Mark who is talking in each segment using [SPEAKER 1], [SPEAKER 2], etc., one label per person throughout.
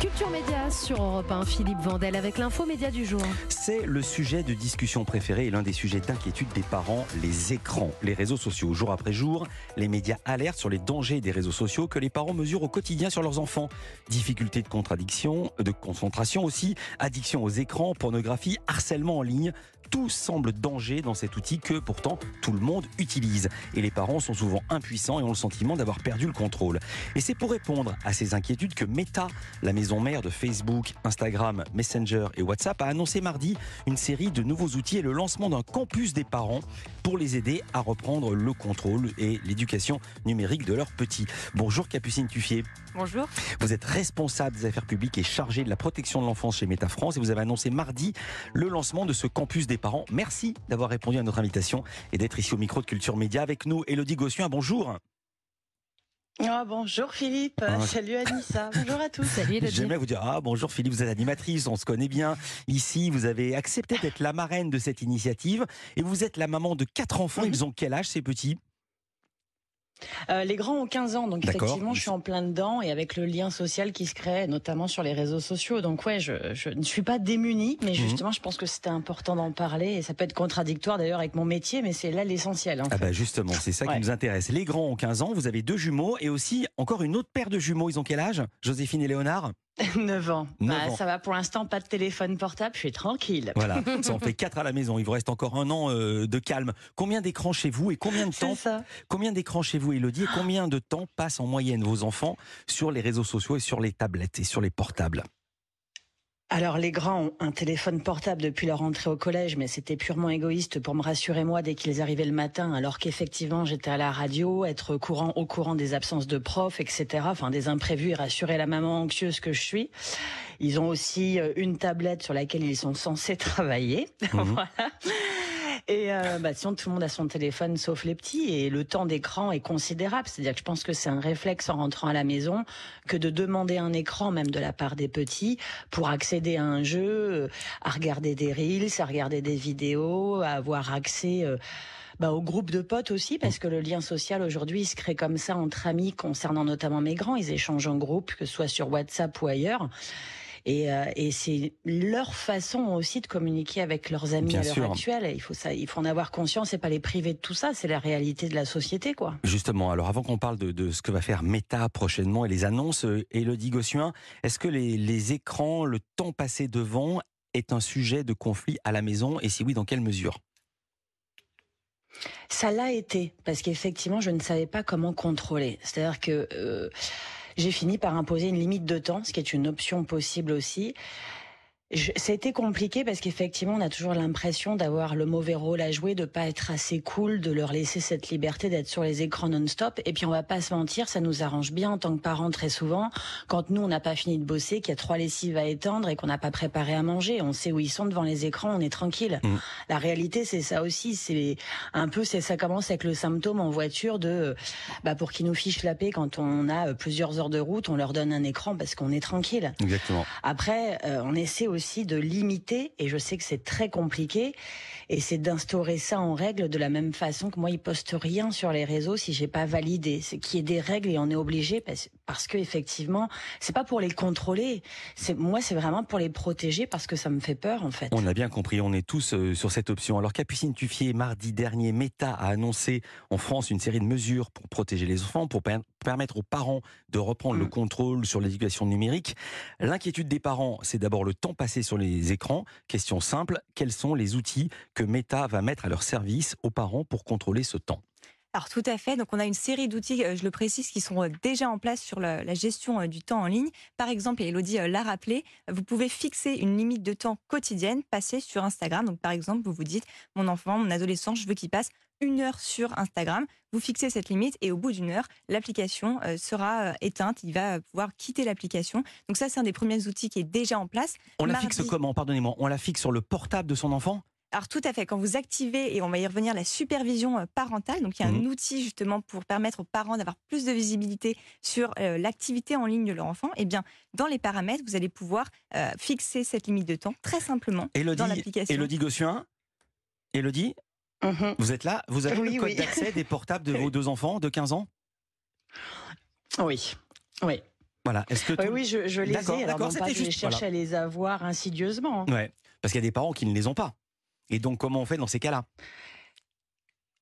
[SPEAKER 1] Culture Média sur Europe 1, Philippe Vandel avec l'info média du jour.
[SPEAKER 2] C'est le sujet de discussion préféré et l'un des sujets d'inquiétude des parents, les écrans, les réseaux sociaux. Jour après jour, les médias alertent sur les dangers des réseaux sociaux que les parents mesurent au quotidien sur leurs enfants. Difficultés de contradiction, de concentration aussi, addiction aux écrans, pornographie, harcèlement en ligne tout semble danger dans cet outil que pourtant tout le monde utilise. Et les parents sont souvent impuissants et ont le sentiment d'avoir perdu le contrôle. Et c'est pour répondre à ces inquiétudes que Meta, la maison mère de Facebook, Instagram, Messenger et WhatsApp, a annoncé mardi une série de nouveaux outils et le lancement d'un campus des parents pour les aider à reprendre le contrôle et l'éducation numérique de leurs petits. Bonjour Capucine Tuffier.
[SPEAKER 3] Bonjour.
[SPEAKER 2] Vous êtes responsable des affaires publiques et chargé de la protection de l'enfance chez Meta France et vous avez annoncé mardi le lancement de ce campus des parents. Merci d'avoir répondu à notre invitation et d'être ici au micro de Culture Média avec nous. Elodie Gossuin, bonjour.
[SPEAKER 4] Ah, bonjour Philippe, ah, salut Anissa, bonjour à tous.
[SPEAKER 1] Salut
[SPEAKER 2] J'aimerais vous dire, ah bonjour Philippe, vous êtes animatrice, on se connaît bien. Ici, vous avez accepté d'être la marraine de cette initiative et vous êtes la maman de quatre enfants. Mhm. Ils ont quel âge ces petits?
[SPEAKER 4] Euh, les grands ont 15 ans, donc effectivement, je suis en plein dedans et avec le lien social qui se crée, notamment sur les réseaux sociaux. Donc ouais, je, ne suis pas démunie, mais mhm. justement, je pense que c'était important d'en parler et ça peut être contradictoire d'ailleurs avec mon métier, mais c'est là l'essentiel.
[SPEAKER 2] Ah bah justement, c'est ça qui nous intéresse. Les grands ont 15 ans, vous avez deux jumeaux et aussi encore une autre paire de jumeaux. Ils ont quel âge? Joséphine et Léonard?
[SPEAKER 4] 9 ans. Bah, ça va pour l'instant, pas de téléphone portable, je suis tranquille.
[SPEAKER 2] Voilà, ça en fait 4 à la maison. Il vous reste encore un an euh, de calme. Combien d'écrans chez vous et combien de temps Combien d'écrans chez vous, Elodie Et combien de temps passent en moyenne vos enfants sur les réseaux sociaux et sur les tablettes et sur les portables
[SPEAKER 4] alors les grands ont un téléphone portable depuis leur entrée au collège, mais c'était purement égoïste pour me rassurer moi dès qu'ils arrivaient le matin, alors qu'effectivement j'étais à la radio, être courant au courant des absences de profs, etc. Enfin des imprévus et rassurer la maman anxieuse que je suis. Ils ont aussi euh, une tablette sur laquelle ils sont censés travailler. Mhm. voilà. Et euh, bah, sinon, tout le monde a son téléphone sauf les petits et le temps d'écran est considérable. C'est-à-dire que je pense que c'est un réflexe en rentrant à la maison que de demander un écran, même de la part des petits, pour accéder à un jeu, euh, à regarder des reels, à regarder des vidéos, à avoir accès... Euh, bah, au groupe de potes aussi, parce que le lien social aujourd'hui se crée comme ça entre amis concernant notamment mes grands. Ils échangent en groupe, que ce soit sur WhatsApp ou ailleurs. Euh, et, c'est leur façon aussi de communiquer avec leurs amis à l'heure actuelle. Il faut ça, il faut en avoir conscience et pas les priver de tout ça. C'est la réalité de la société, quoi.
[SPEAKER 2] Justement. Alors, avant qu'on parle de, ce que va faire Meta prochainement et les annonces, euh, Elodie Gossuin, est-ce que les, les écrans, le temps passé devant, est un sujet de conflit à la maison? Et si oui, dans quelle mesure?
[SPEAKER 4] Ça l'a été parce qu'effectivement, je ne savais pas comment contrôler. C'est-à-dire que euh, j'ai fini par imposer une limite de temps, ce qui est une option possible aussi. Ça a été compliqué parce qu'effectivement, on a toujours l'impression d'avoir le mauvais rôle à jouer, de pas être assez cool, de leur laisser cette liberté d'être sur les écrans non-stop. Et puis, on va pas se mentir, ça nous arrange bien en tant que parents très souvent. Quand nous, on n'a pas fini de bosser, qu'il y a trois lessives à étendre et qu'on n'a pas préparé à manger, on sait où ils sont devant les écrans, on est tranquille. Mm. La réalité, c'est ça aussi. C'est un peu, c'est ça commence avec le symptôme en voiture de, bah, pour qu'ils nous fichent la paix quand on a plusieurs heures de route, on leur donne un écran parce qu'on est tranquille.
[SPEAKER 2] Exactement.
[SPEAKER 4] Après, euh, on essaie aussi de limiter, et je sais que c'est très compliqué, et c'est d'instaurer ça en règle de la même façon que moi, ils postent rien sur les réseaux si j'ai pas validé. C'est qu'il y ait des règles et on est obligé parce que effectivement, c'est pas pour les contrôler. C'est moi, c'est vraiment pour les protéger parce que ça me fait peur en fait.
[SPEAKER 2] On a bien compris, on est tous euh, sur cette option. Alors Capucine Tuffier, mardi dernier, Meta a annoncé en France une série de mesures pour protéger les enfants, pour permettre aux parents de reprendre le mm. contrôle sur l'éducation numérique. L'inquiétude des parents, c'est d'abord le temps passé sur les écrans. Question simple, quels sont les outils que Meta va mettre à leur service aux parents pour contrôler ce temps?
[SPEAKER 3] Alors tout à fait. Donc on a une série d'outils, euh, je le précise, qui sont euh, déjà en place sur la, gestion euh, du temps en ligne. Par exemple, et Elodie l'a rappelé, vous pouvez fixer une limite de temps quotidienne passée sur Instagram. Donc par exemple, vous vous dites, mon enfant, mon adolescent, je veux qu'il passe une heure sur Instagram. Vous fixez cette limite et au bout d'une heure, l'application sera éteinte. Il va pouvoir quitter l'application. Donc ça, c'est un des premiers outils qui est déjà en place.
[SPEAKER 2] On la fixe comment? Pardonnez-moi. On la fixe sur le portable de son enfant?
[SPEAKER 3] Alors tout à fait, quand vous activez, et on va y revenir, la supervision euh, parentale, donc il y a un mmh. outil justement pour permettre aux parents d'avoir plus de visibilité sur euh, l'activité en ligne de leur enfant, et eh bien dans les paramètres, vous allez pouvoir euh, fixer cette limite de temps très simplement dans l'application.
[SPEAKER 2] Elodie Gossuin? Elodie mmh Vous êtes là? Vous avez le code d'accès des portables de vos deux enfants de 15 ans?
[SPEAKER 4] Oui, oui.
[SPEAKER 2] Voilà. Est-ce que
[SPEAKER 4] Oui,
[SPEAKER 2] tout-
[SPEAKER 4] oui, je, je les ai. Alors,
[SPEAKER 2] d'accord,
[SPEAKER 4] non pas je
[SPEAKER 2] juste,
[SPEAKER 4] cherche
[SPEAKER 2] voilà.
[SPEAKER 4] à les avoir insidieusement. hein.
[SPEAKER 2] Ouais. Parce qu'il y a des parents qui ne les ont pas. Et donc, comment on fait dans ces cas-là?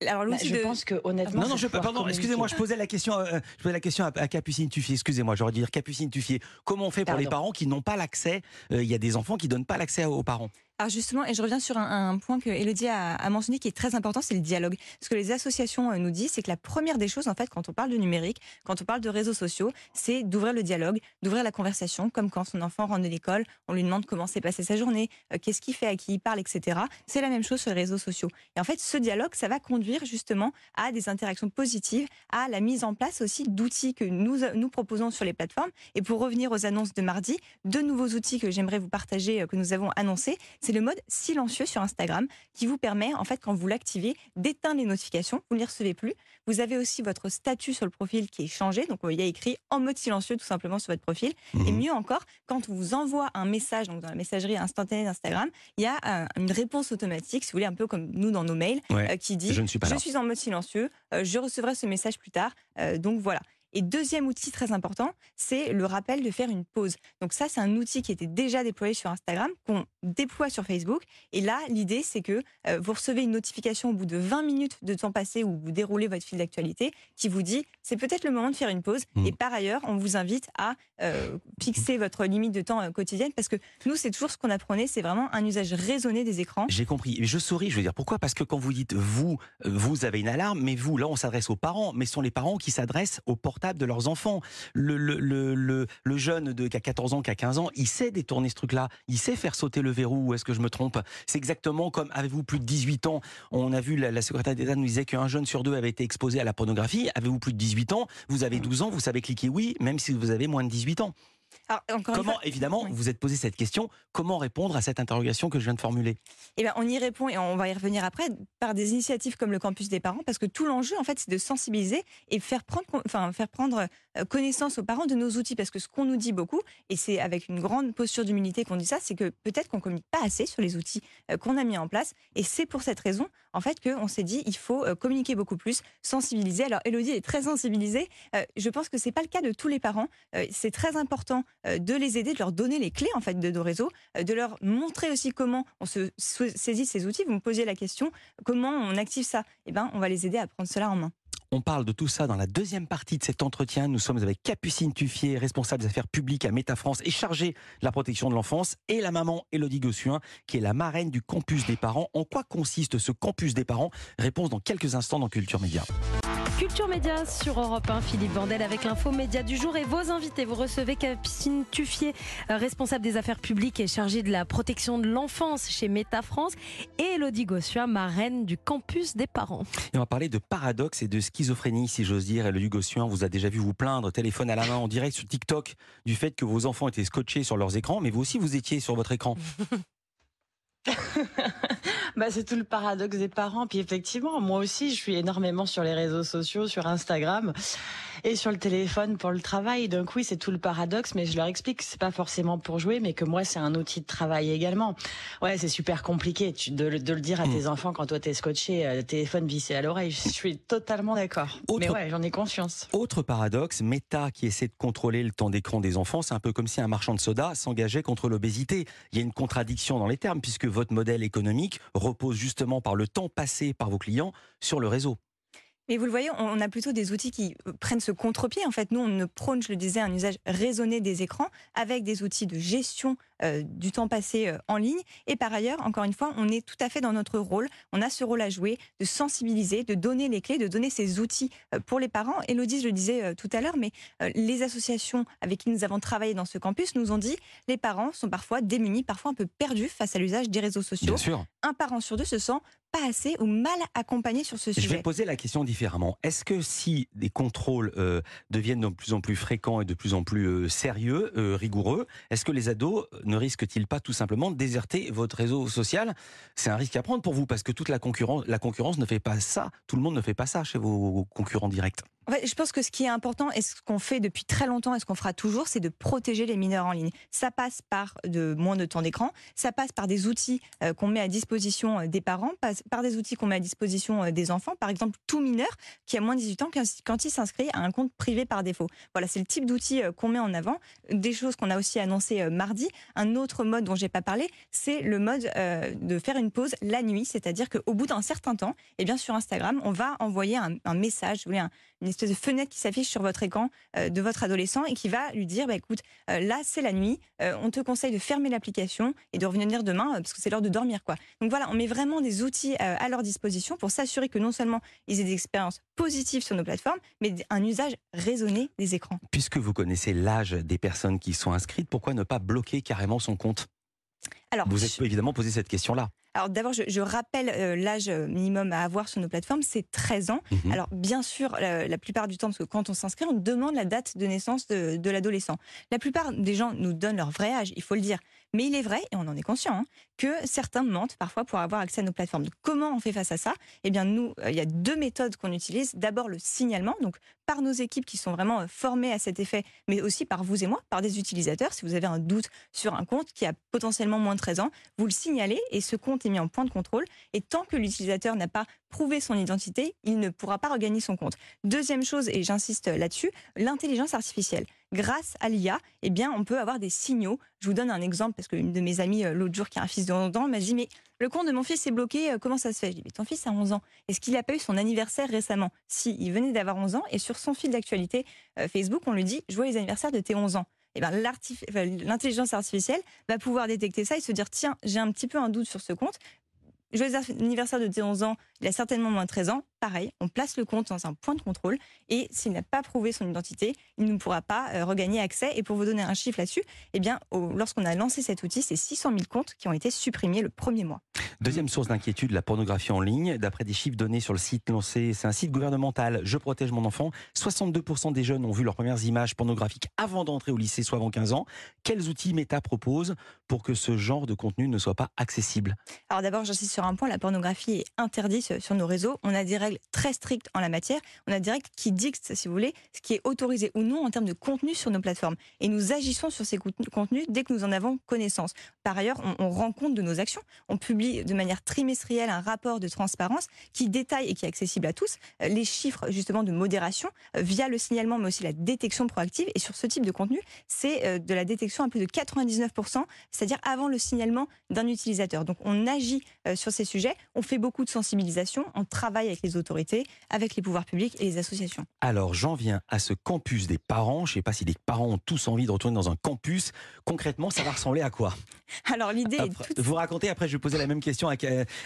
[SPEAKER 3] Alors
[SPEAKER 4] Bah, je
[SPEAKER 3] de...
[SPEAKER 4] pense que honnêtement,
[SPEAKER 2] Non, non, je pardon, excusez-moi, je posais la question, euh, je posais la question à, à Capucine Tuffier. Excusez-moi, j'aurais dû dire Capucine Tuffier. Comment on fait pour les parents qui n'ont pas l'accès euh, Il y a des enfants qui donnent pas l'accès aux parents?
[SPEAKER 3] Alors justement, et je reviens sur un, point que Elodie a, mentionné qui est très important, c'est le dialogue. Ce que les associations euh, nous disent, c'est que la première des choses, en fait, quand on parle de numérique, quand on parle de réseaux sociaux, c'est d'ouvrir le dialogue, d'ouvrir la conversation, comme quand son enfant rentre de l'école, on lui demande comment s'est passée sa journée, euh, qu'est-ce qu'il fait, à qui il parle, etc. C'est la même chose sur les réseaux sociaux. Et en fait, ce dialogue, ça va conduire justement à des interactions positives, à la mise en place aussi d'outils que nous, nous proposons sur les plateformes. Et pour revenir aux annonces de mardi, deux nouveaux outils que j'aimerais vous partager, euh, que nous avons annoncés, c'est le mode silencieux sur Instagram qui vous permet, en fait, quand vous l'activez, d'éteindre les notifications. Vous ne les recevez plus. Vous avez aussi votre statut sur le profil qui est changé. Donc, il y a écrit en mode silencieux tout simplement sur votre profil. Et
[SPEAKER 2] Mhm.
[SPEAKER 3] mieux encore, quand on vous envoie un message, donc dans la messagerie instantanée d'Instagram, il y a euh, une réponse automatique, si vous voulez, un peu comme nous dans nos mails,
[SPEAKER 2] Ouais.
[SPEAKER 3] euh, qui dit
[SPEAKER 2] Je ne suis pas
[SPEAKER 3] je suis en mode silencieux, euh, je recevrai ce message plus tard. Donc voilà. Et deuxième outil très important, c'est le rappel de faire une pause. Donc ça, c'est un outil qui était déjà déployé sur Instagram, qu'on déploie sur Facebook. Et là, l'idée, c'est que euh, vous recevez une notification au bout de 20 minutes de temps passé où vous déroulez votre fil d'actualité qui vous dit c'est peut-être le moment de faire une pause.
[SPEAKER 2] Mm.
[SPEAKER 3] Et par ailleurs, on vous invite à euh, fixer votre limite de temps euh, quotidienne parce que nous, c'est toujours ce qu'on apprenait, c'est vraiment un usage raisonné des écrans.
[SPEAKER 2] J'ai compris. Mais je souris, je veux dire pourquoi? Parce que quand vous dites vous, vous avez une alarme, mais vous, là, on s'adresse aux parents, mais ce sont les parents qui s'adressent au portable de leurs enfants. Le, le, le, le, le jeune de, qui a 14 ans, qui a 15 ans, il sait détourner ce truc-là, il sait faire sauter le verrou, ou est-ce que je me trompe? C'est exactement comme avez-vous plus de 18 ans? On a vu, la, la secrétaire d'État nous disait qu'un jeune sur deux avait été exposé à la pornographie. Avez-vous plus de 18 ans? Vous avez 12 ans, vous savez cliquer oui, même si vous avez moins de 18 ans.
[SPEAKER 3] Alors, encore une
[SPEAKER 2] Comment,
[SPEAKER 3] fois,
[SPEAKER 2] évidemment,
[SPEAKER 3] oui.
[SPEAKER 2] vous êtes posé cette question, comment répondre à cette interrogation que je viens de formuler?
[SPEAKER 3] Eh ben, on y répond et on va y revenir après par des initiatives comme le campus des parents, parce que tout l'enjeu, en fait, c'est de sensibiliser et faire prendre, enfin, faire prendre euh, connaissance aux parents de nos outils, parce que ce qu'on nous dit beaucoup, et c'est avec une grande posture d'humilité qu'on dit ça, c'est que peut-être qu'on communique pas assez sur les outils euh, qu'on a mis en place, et c'est pour cette raison, en fait, qu'on s'est dit il faut euh, communiquer beaucoup plus, sensibiliser. Alors, Elodie est très sensibilisée. Je pense que c'est pas le cas de tous les parents. C'est très important de les aider, de leur donner les clés en fait de nos réseaux, euh, de leur montrer aussi comment on se sa- saisit ces outils. Vous me posiez la question, comment on active ça? Eh ben, on va les aider à prendre cela en main.
[SPEAKER 2] On parle de tout ça dans la deuxième partie de cet entretien. Nous sommes avec Capucine Tuffier, responsable des affaires publiques à Méta France et chargée de la protection de l'enfance, et la maman Elodie Gossuin, qui est la marraine du campus des parents. En quoi consiste ce campus des parents? Réponse dans quelques instants dans Culture Média.
[SPEAKER 1] Culture Média sur Europe 1, Philippe Vandel avec l'info média du jour et vos invités. Vous recevez Capucine Tuffier, euh, responsable des affaires publiques et chargée de la protection de l'enfance chez Méta France, et Elodie Gossua, marraine du campus des parents.
[SPEAKER 2] Et on va parler de paradoxe et de schizophrénie, si j'ose dire. Elodie Gossuin vous a déjà vu vous plaindre, téléphone à la main en direct sur TikTok, du fait que vos enfants étaient scotchés sur leurs écrans, mais vous aussi vous étiez sur votre écran.
[SPEAKER 4] Bah, c'est tout le paradoxe des parents. Puis effectivement, moi aussi, je suis énormément sur les réseaux sociaux, sur Instagram et sur le téléphone pour le travail. Donc oui, c'est tout le paradoxe, mais je leur explique que c'est pas forcément pour jouer, mais que moi, c'est un outil de travail également. Ouais, c'est super compliqué de, le- de le dire à
[SPEAKER 2] Mm.
[SPEAKER 4] tes enfants quand toi t'es scotché, euh, téléphone vissé à l'oreille. Je suis totalement d'accord. Mais ouais, j'en ai conscience.
[SPEAKER 2] Autre paradoxe, Meta qui essaie de contrôler le temps d'écran des enfants, c'est un peu comme si un marchand de soda s'engageait contre l'obésité. Il y a une contradiction dans les termes puisque votre modèle économique repose justement par le temps passé par vos clients sur le réseau.
[SPEAKER 3] Mais vous le voyez, on a plutôt des outils qui euh, prennent ce contre-pied. En fait, nous, on ne prône, je le disais, un usage raisonné des écrans avec des outils de gestion euh, du temps passé euh, en ligne. Et par ailleurs, encore une fois, on est tout à fait dans notre rôle. On a ce rôle à jouer de sensibiliser, de donner les clés, de donner ces outils euh, pour les parents. Elodie, je le disais tout à l'heure, mais les associations avec qui nous avons travaillé dans ce campus nous ont dit les parents sont parfois démunis, parfois un peu perdus face à l'usage des réseaux sociaux.
[SPEAKER 2] Bien sûr.
[SPEAKER 3] Un parent sur deux se sent pas assez ou mal accompagné sur ce
[SPEAKER 2] Je vais
[SPEAKER 3] sujet.
[SPEAKER 2] poser la question différemment. Est-ce que si des contrôles euh, deviennent de plus en plus fréquents et de plus en plus euh, sérieux, euh, rigoureux, est-ce que les ados ne risquent-ils pas tout simplement de déserter votre réseau social? C'est un risque à prendre pour vous parce que toute la concurrence, la concurrence ne fait pas ça. Tout le monde ne fait pas ça chez vos concurrents directs.
[SPEAKER 3] En je pense que ce qui est important et ce qu'on fait depuis très longtemps et ce qu'on fera toujours, c'est de protéger les mineurs en ligne. Ça passe par de moins de temps d'écran, ça passe par des outils euh, qu'on met à disposition euh, des parents, par des outils qu'on met à disposition euh, des enfants. Par exemple, tout mineur qui a moins de 18 ans quand il s'inscrit à un compte privé par défaut. Voilà, c'est le type d'outils qu'on met en avant. Des choses qu'on a aussi annoncées mardi. Un autre mode dont j'ai pas parlé, c'est le mode de faire une pause la nuit, c'est-à-dire qu'au bout d'un certain temps, eh bien sur Instagram, on va envoyer un, message, espèce de fenêtre qui s'affiche sur votre écran euh, de votre adolescent et qui va lui dire bah, écoute, euh, là c'est la nuit, euh, on te conseille de fermer l'application et de revenir demain parce que c'est l'heure de dormir. quoi. Donc voilà, on met vraiment des outils à leur disposition pour s'assurer que non seulement ils aient des expériences positives sur nos plateformes, mais un usage raisonné des écrans.
[SPEAKER 2] Puisque vous connaissez l'âge des personnes qui sont inscrites, pourquoi ne pas bloquer carrément son compte? Alors, vous êtes évidemment posé cette question-là.
[SPEAKER 3] Alors d'abord, je, rappelle euh, l'âge minimum à avoir sur nos plateformes, c'est 13 ans. Mhm. Alors bien sûr, la, plupart du temps, parce que quand on s'inscrit, on demande la date de naissance de, de l'adolescent. La plupart des gens nous donnent leur vrai âge, il faut le dire. Mais il est vrai, et on en est conscient, hein, que certains mentent parfois pour avoir accès à nos plateformes. comment on fait face à ça? Eh bien, nous, euh, il y a deux méthodes qu'on utilise. D'abord, le signalement, donc par nos équipes qui sont vraiment euh, formées à cet effet, mais aussi par vous et moi, par des utilisateurs. Si vous avez un doute sur un compte qui a potentiellement moins de 13 ans, vous le signalez et ce compte est mis en point de contrôle. Et tant que l'utilisateur n'a pas prouvé son identité, il ne pourra pas regagner son compte. Deuxième chose, et j'insiste là-dessus, l'intelligence artificielle grâce à l'IA, eh bien, on peut avoir des signaux. Je vous donne un exemple parce qu'une de mes amies euh, l'autre jour qui a un fils de 11 ans m'a dit mais le compte de mon fils est bloqué, euh, comment ça se fait? Je dis mais ton fils a 11 ans. Est-ce qu'il n'a pas eu son anniversaire récemment? Si, il venait d'avoir 11 ans et sur son fil d'actualité euh, Facebook, on lui dit les anniversaires de tes 11 ans. Eh ben, l'intelligence artificielle va pouvoir détecter ça et se dire tiens, j'ai un petit peu un doute sur ce compte, joyeux anniversaire de tes 11 ans, il a certainement moins de 13 ans. Pareil, on place le compte dans un point de contrôle et s'il n'a pas prouvé son identité, il ne pourra pas euh, regagner accès. Et pour vous donner un chiffre là-dessus, eh bien, lorsqu'on a lancé cet outil, c'est 600 000 comptes qui ont été supprimés le premier mois.
[SPEAKER 2] Deuxième source d'inquiétude, la pornographie en ligne. D'après des chiffres donnés sur le site lancé, c'est un site gouvernemental, Je protège mon enfant. 62% des jeunes ont vu leurs premières images pornographiques avant d'entrer au lycée, soit avant 15 ans. Quels outils Meta propose pour que ce genre de contenu ne soit pas accessible?
[SPEAKER 3] Alors d'abord, j'insiste sur un point, la pornographie est interdite sur nos réseaux. On a des règles très strictes en la matière. On a règles qui dictent, si vous voulez, ce qui est autorisé ou non en termes de contenu sur nos plateformes. Et nous agissons sur ces contenus dès que nous en avons connaissance. Par ailleurs, on, on rend compte de nos actions. On publie de manière trimestrielle un rapport de transparence qui détaille et qui est accessible à tous euh, les chiffres justement de modération euh, via le signalement, mais aussi la détection proactive. Et sur ce type de contenu, c'est euh, de la détection à plus de 99%, c'est-à-dire avant le signalement d'un utilisateur. Donc on agit sur ces sujets, on fait beaucoup de sensibilisation, on travaille avec les autorités, avec les pouvoirs publics et les associations.
[SPEAKER 2] Alors j'en viens à ce campus des parents. Je ne sais pas si les parents ont tous envie de retourner dans un campus. Concrètement, ça va ressembler à quoi?
[SPEAKER 3] Alors l'idée est
[SPEAKER 2] toute... Vous racontez, après je vais poser la même question à,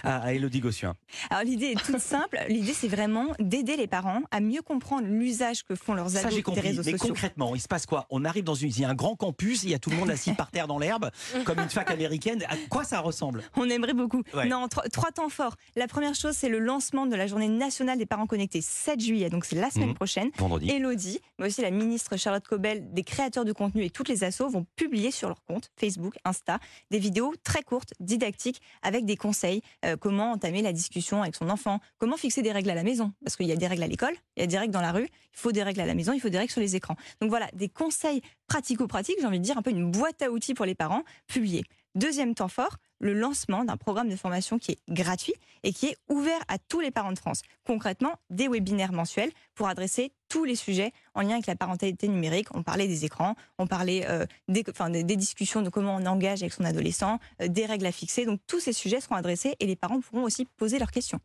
[SPEAKER 2] à, Elodie Gossuin.
[SPEAKER 3] Alors l'idée est toute simple. L'idée c'est vraiment d'aider les parents à mieux comprendre l'usage que font leurs ados des réseaux
[SPEAKER 2] mais concrètement, il se passe quoi? On arrive dans une, il y a un grand campus, il y a tout le monde assis par terre dans l'herbe, comme une fac américaine. À quoi ça ressemble?
[SPEAKER 3] On aimerait beaucoup. Non, trois temps forts. La première chose, c'est le lancement de la journée nationale des parents connectés, 7 juillet, donc c'est la semaine mmh. prochaine.
[SPEAKER 2] Vendredi.
[SPEAKER 3] Elodie, mais aussi la ministre Charlotte Cobel, des créateurs de contenu et toutes les assos vont publier sur leur compte Facebook, Insta, des vidéos très courtes, didactiques, avec des conseils, euh, comment entamer la discussion avec son enfant, comment fixer des règles à la maison, parce qu'il y a des règles à l'école, il y a des règles dans la rue, il faut des règles à la maison, il faut des règles sur les écrans. Donc voilà, des conseils pratico-pratiques, j'ai envie de dire un peu une boîte à outils pour les parents, publiés. Deuxième temps fort, le lancement d'un programme de formation qui est gratuit et qui est ouvert à tous les parents de France. Concrètement, des webinaires mensuels pour adresser tous les sujets en lien avec la parentalité numérique. On parlait des écrans, on parlait euh, des, des, discussions de comment on engage avec son adolescent, euh, des règles à fixer. Donc tous ces sujets seront adressés et les parents pourront aussi poser leurs questions.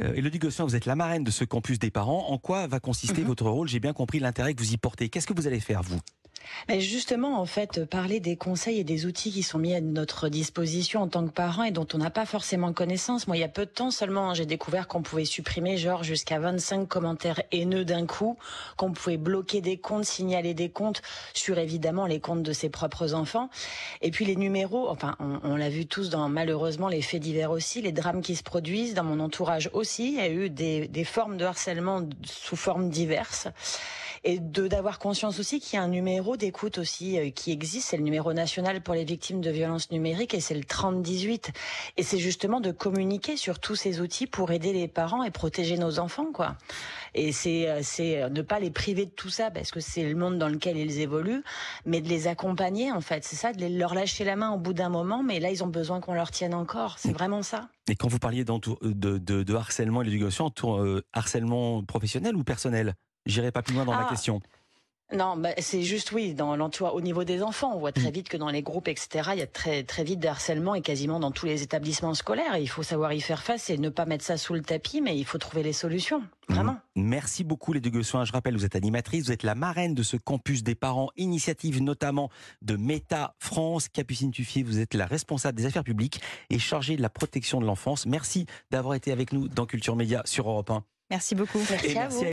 [SPEAKER 2] Euh, Elodie Gossuin, vous êtes la marraine de ce campus des parents. En quoi va consister mhm. votre rôle? J'ai bien compris l'intérêt que vous y portez. Qu'est-ce que vous allez faire, vous?
[SPEAKER 4] Mais justement, en fait, parler des conseils et des outils qui sont mis à notre disposition en tant que parents et dont on n'a pas forcément connaissance. Moi, il y a peu de temps seulement, hein, j'ai découvert qu'on pouvait supprimer genre jusqu'à 25 commentaires haineux d'un coup, qu'on pouvait bloquer des comptes, signaler des comptes sur évidemment les comptes de ses propres enfants. Et puis les numéros, enfin, on, l'a vu tous dans malheureusement les faits divers aussi, les drames qui se produisent dans mon entourage aussi. Il y a eu des, des formes de harcèlement sous formes diverses. Et de d'avoir conscience aussi qu'il y a un numéro d'écoute aussi euh, qui existe, c'est le numéro national pour les victimes de violences numériques et c'est le 3018 et c'est justement de communiquer sur tous ces outils pour aider les parents et protéger nos enfants quoi. Et c'est euh, c'est ne pas les priver de tout ça parce que c'est le monde dans lequel ils évoluent, mais de les accompagner en fait, c'est ça, de leur lâcher la main au bout d'un moment, mais là ils ont besoin qu'on leur tienne encore, c'est vraiment ça.
[SPEAKER 2] Et quand vous parliez de, de, de harcèlement et d'éducation, euh, harcèlement professionnel ou personnel? J'irai pas plus loin dans la ah. question.
[SPEAKER 4] Non, bah, c'est juste oui, dans l'entourage, au niveau des enfants, on voit très mm. vite que dans les groupes, etc., il y a très très vite de harcèlement et quasiment dans tous les établissements scolaires. il faut savoir y faire face et ne pas mettre ça sous le tapis, mais il faut trouver les solutions, vraiment.
[SPEAKER 2] Mm. Merci beaucoup les deux. Je rappelle, vous êtes animatrice, vous êtes la marraine de ce campus des parents, initiative notamment de Meta France. Capucine Tuffier, vous êtes la responsable des affaires publiques et chargée de la protection de l'enfance. Merci d'avoir été avec nous dans Culture Média sur Europe 1.
[SPEAKER 3] Merci beaucoup.
[SPEAKER 4] Merci à vous.